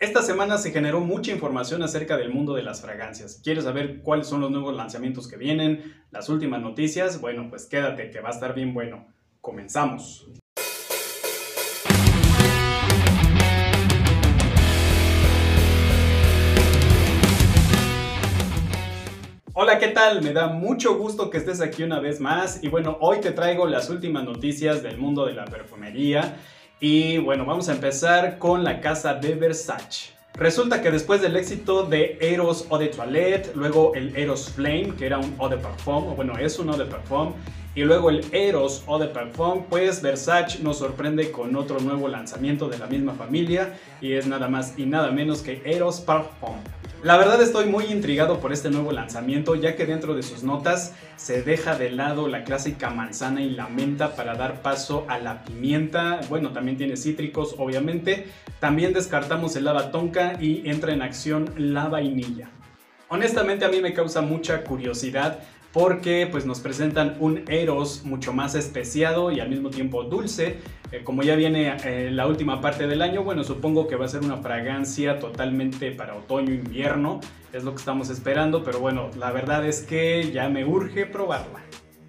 Esta semana se generó mucha información acerca del mundo de las fragancias. ¿Quieres saber cuáles son los nuevos lanzamientos que vienen? Las últimas noticias? Bueno, pues quédate que va a estar bien bueno. Comenzamos. Hola, ¿qué tal? Me da mucho gusto que estés aquí una vez más y bueno, hoy te traigo las últimas noticias del mundo de la perfumería y bueno, vamos a empezar con la casa de Versace. Resulta que después del éxito de Eros Eau de Toilette, luego el Eros Flame, que era un Eau de Parfum, bueno, es un Eau de Parfum, y luego el Eros Eau de Parfum, pues Versace nos sorprende con otro nuevo lanzamiento de la misma familia, y es nada más y nada menos que Eros Parfum. La verdad estoy muy intrigado por este nuevo lanzamiento ya que dentro de sus notas se deja de lado la clásica manzana y la menta para dar paso a la pimienta, bueno también tiene cítricos obviamente, también descartamos el lava tonka y entra en acción la vainilla. Honestamente a mí me causa mucha curiosidad porque pues nos presentan un Eros mucho más especiado y al mismo tiempo dulce. Eh, como ya viene eh, la última parte del año, bueno, supongo que va a ser una fragancia totalmente para otoño-invierno, es lo que estamos esperando, pero bueno, la verdad es que ya me urge probarla.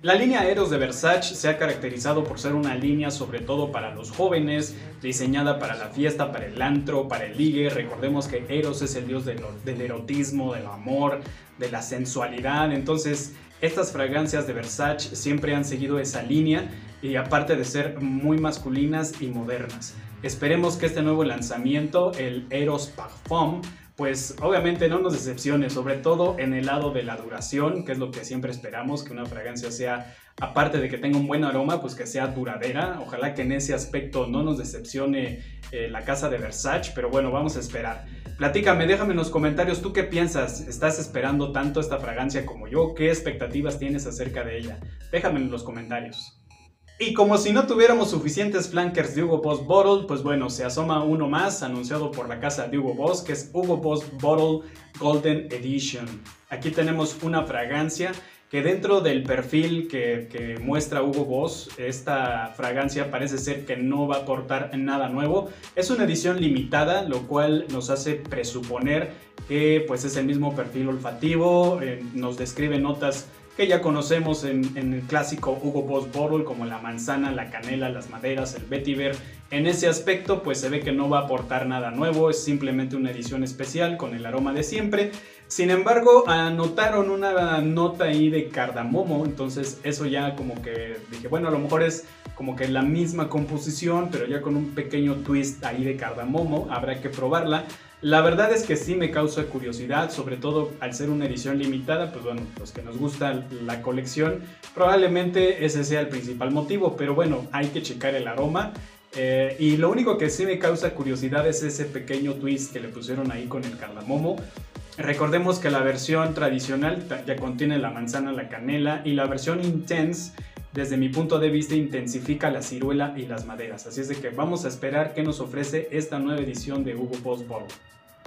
La línea Eros de Versace se ha caracterizado por ser una línea sobre todo para los jóvenes, diseñada para la fiesta, para el antro, para el ligue. Recordemos que Eros es el dios del, del erotismo, del amor, de la sensualidad. Entonces, estas fragancias de Versace siempre han seguido esa línea y aparte de ser muy masculinas y modernas. Esperemos que este nuevo lanzamiento, el Eros Parfum, pues obviamente no nos decepcione, sobre todo en el lado de la duración, que es lo que siempre esperamos, que una fragancia sea, aparte de que tenga un buen aroma, pues que sea duradera. Ojalá que en ese aspecto no nos decepcione eh, la casa de Versace, pero bueno, vamos a esperar. Platícame, déjame en los comentarios, ¿tú qué piensas? ¿Estás esperando tanto esta fragancia como yo? ¿Qué expectativas tienes acerca de ella? Déjame en los comentarios. Y como si no tuviéramos suficientes flankers de Hugo Boss Bottle, pues bueno, se asoma uno más anunciado por la casa de Hugo Boss, que es Hugo Boss Bottle Golden Edition. Aquí tenemos una fragancia que dentro del perfil que, muestra Hugo Boss, esta fragancia parece ser que no va a aportar nada nuevo. Es una edición limitada, lo cual nos hace presuponer que pues es el mismo perfil olfativo, eh, nos describe notas que ya conocemos en, el clásico Hugo Boss Bottle, como la manzana, la canela, las maderas, el vetiver. En ese aspecto, pues se ve que no va a aportar nada nuevo, es simplemente una edición especial con el aroma de siempre. Sin embargo, anotaron una nota ahí de cardamomo, entonces eso ya como que dije, bueno, a lo mejor es como que la misma composición, pero ya con un pequeño twist ahí de cardamomo, habrá que probarla. La verdad es que sí me causa curiosidad, sobre todo al ser una edición limitada, pues bueno, los que nos gusta la colección, probablemente ese sea el principal motivo, pero bueno, hay que checar el aroma. Eh, y lo único que sí me causa curiosidad es ese pequeño twist que le pusieron ahí con el cardamomo. Recordemos que la versión tradicional ya contiene la manzana, la canela y la versión intense desde mi punto de vista intensifica la ciruela y las maderas. Así es de que vamos a esperar qué nos ofrece esta nueva edición de Hugo Boss Bottle.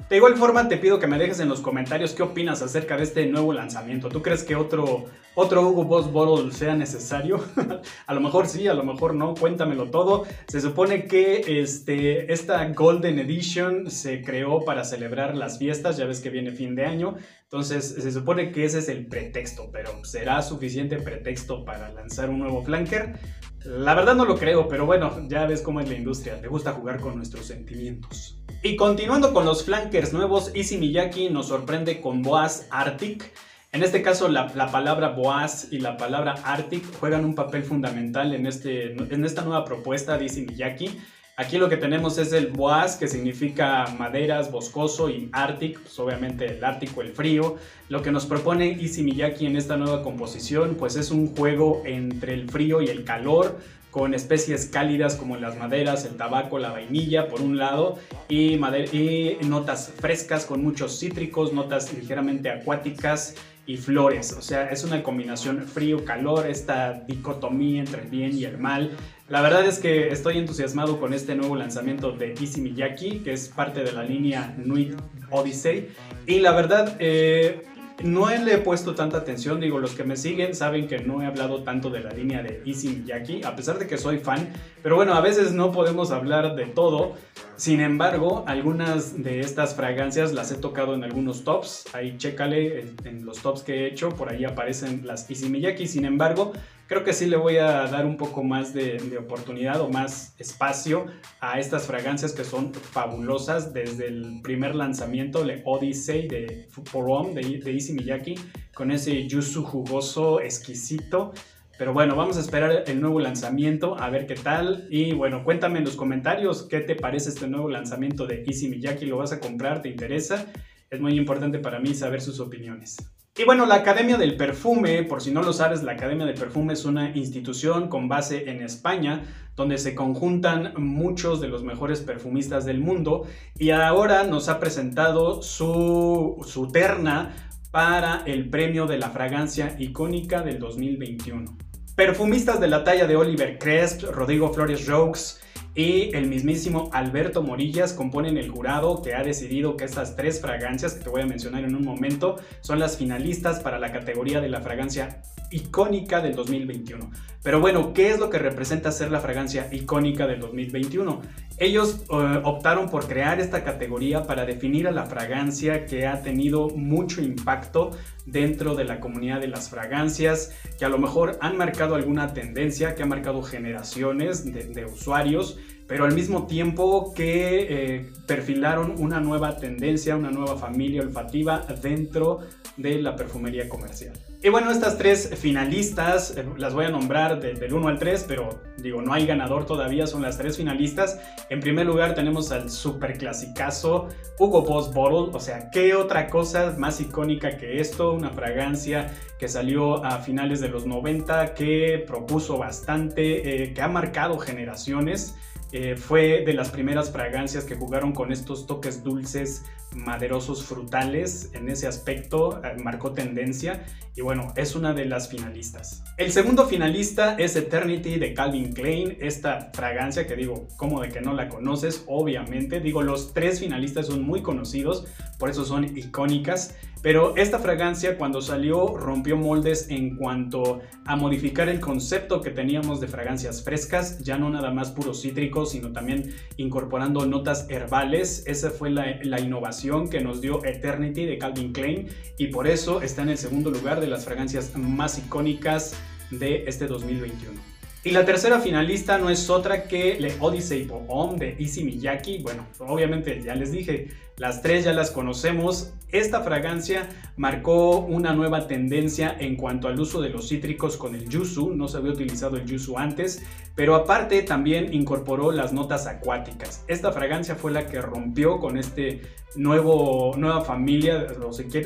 De igual forma te pido que me dejes en los comentarios qué opinas acerca de este nuevo lanzamiento. ¿Tú crees que otro, otro Hugo Boss Bottle sea necesario? a lo mejor sí, a lo mejor no, cuéntamelo todo. Se supone que este, esta Golden Edition se creó para celebrar las fiestas, ya ves que viene fin de año. Entonces se supone que ese es el pretexto, pero ¿será suficiente pretexto para lanzar un nuevo flanker? La verdad no lo creo, pero bueno, ya ves cómo es la industria, le gusta jugar con nuestros sentimientos. Y continuando con los flankers nuevos, Easy Miyaki nos sorprende con Boaz Arctic. En este caso, la, palabra Boaz y la palabra Arctic juegan un papel fundamental en, este, en esta nueva propuesta de Easy Miyaki. Aquí lo que tenemos es el Boaz, que significa maderas, boscoso, y Arctic, pues obviamente el Ártico, el frío. Lo que nos propone Issey Miyaki en esta nueva composición, pues es un juego entre el frío y el calor, con especies cálidas como las maderas, el tabaco, la vainilla por un lado y, y notas frescas con muchos cítricos, notas ligeramente acuáticas y flores. O sea, es una combinación frío-calor, esta dicotomía entre el bien y el mal. La verdad es que estoy entusiasmado con este nuevo lanzamiento de Easy Miyaki, que es parte de la línea Nuit Odyssey. Y la verdad, eh, no le he puesto tanta atención, digo, los que me siguen saben que no he hablado tanto de la línea de Easy Miyaki, a pesar de que soy fan, pero bueno, a veces no podemos hablar de todo. Sin embargo, algunas de estas fragancias las he tocado en algunos tops. Ahí chécale en los tops que he hecho, por ahí aparecen las Easy Miyaki. Sin embargo, creo que sí le voy a dar un poco más de, oportunidad o más espacio a estas fragancias que son fabulosas desde el primer lanzamiento, le Odyssey de Forum de, de Easy Miyaki, con ese yuzu jugoso exquisito. Pero bueno, vamos a esperar el nuevo lanzamiento, a ver qué tal. Y bueno, cuéntame en los comentarios qué te parece este nuevo lanzamiento de Easy Miyaki. ¿Lo vas a comprar? ¿Te interesa? Es muy importante para mí saber sus opiniones. Y bueno, la Academia del Perfume, por si no lo sabes, la Academia del Perfume es una institución con base en España, donde se conjuntan muchos de los mejores perfumistas del mundo y ahora nos ha presentado su, terna para el premio de la fragancia icónica del 2021. Perfumistas de la talla de Oliver Cresp, Rodrigo Flores Roux y el mismísimo Alberto Morillas componen el jurado que ha decidido que estas tres fragancias que te voy a mencionar en un momento son las finalistas para la categoría de la fragancia icónica del 2021. Pero bueno, ¿qué es lo que representa ser la fragancia icónica del 2021? Ellos eh, optaron por crear esta categoría para definir a la fragancia que ha tenido mucho impacto dentro de la comunidad de las fragancias, que a lo mejor han marcado alguna tendencia, que ha marcado generaciones de, usuarios, pero al mismo tiempo que eh, perfilaron una nueva tendencia, una nueva familia olfativa dentro de la perfumería comercial. Y bueno, estas tres finalistas, eh, las voy a nombrar del 1 al 3, pero digo, no hay ganador todavía, son las tres finalistas. En primer lugar tenemos al super clasicazo Hugo Boss Bottle, o sea, ¿qué otra cosa más icónica que esto? Una fragancia que salió a finales de los 90, que propuso bastante, eh, que ha marcado generaciones. Eh, fue de las primeras fragancias que jugaron con estos toques dulces, maderosos, frutales. En ese aspecto eh, marcó tendencia y bueno, es una de las finalistas. El segundo finalista es Eternity de Calvin Klein, esta fragancia que digo, como de que no la conoces, obviamente. Digo, los tres finalistas son muy conocidos, por eso son icónicas. Pero esta fragancia cuando salió rompió moldes en cuanto a modificar el concepto que teníamos de fragancias frescas, ya no nada más puros cítricos, sino también incorporando notas herbales. Esa fue la, la innovación que nos dio Eternity de Calvin Klein y por eso está en el segundo lugar de las fragancias más icónicas de este 2021. Y la tercera finalista no es otra que Le Odyssey Homme de Issey Miyake. Bueno, obviamente ya les dije, las tres ya las conocemos. Esta fragancia marcó una nueva tendencia en cuanto al uso de los cítricos con el yuzu. No se había utilizado el yuzu antes, pero aparte también incorporó las notas acuáticas. Esta fragancia fue la que rompió con este nuevo, nueva familia,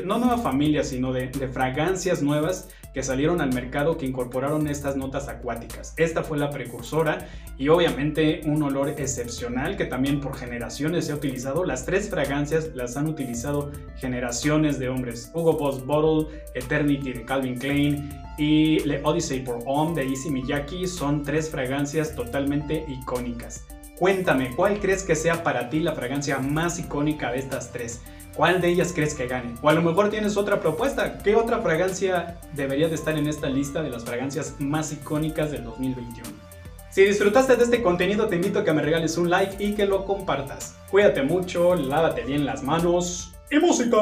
no nueva familia, sino de, de fragancias nuevas que salieron al mercado que incorporaron estas notas acuáticas. Esta fue la precursora y obviamente un olor excepcional que también por generaciones se ha utilizado. Las tres fragancias las han utilizado generaciones de hombres. Hugo Boss Bottle, Eternity de Calvin Klein y Le Odyssey por Homme de Issey Miyake son tres fragancias totalmente icónicas. Cuéntame, ¿cuál crees que sea para ti la fragancia más icónica de estas tres? ¿Cuál de ellas crees que gane? O a lo mejor tienes otra propuesta. ¿Qué otra fragancia debería de estar en esta lista de las fragancias más icónicas del 2021? Si disfrutaste de este contenido te invito a que me regales un like y que lo compartas. Cuídate mucho, lávate bien las manos y música.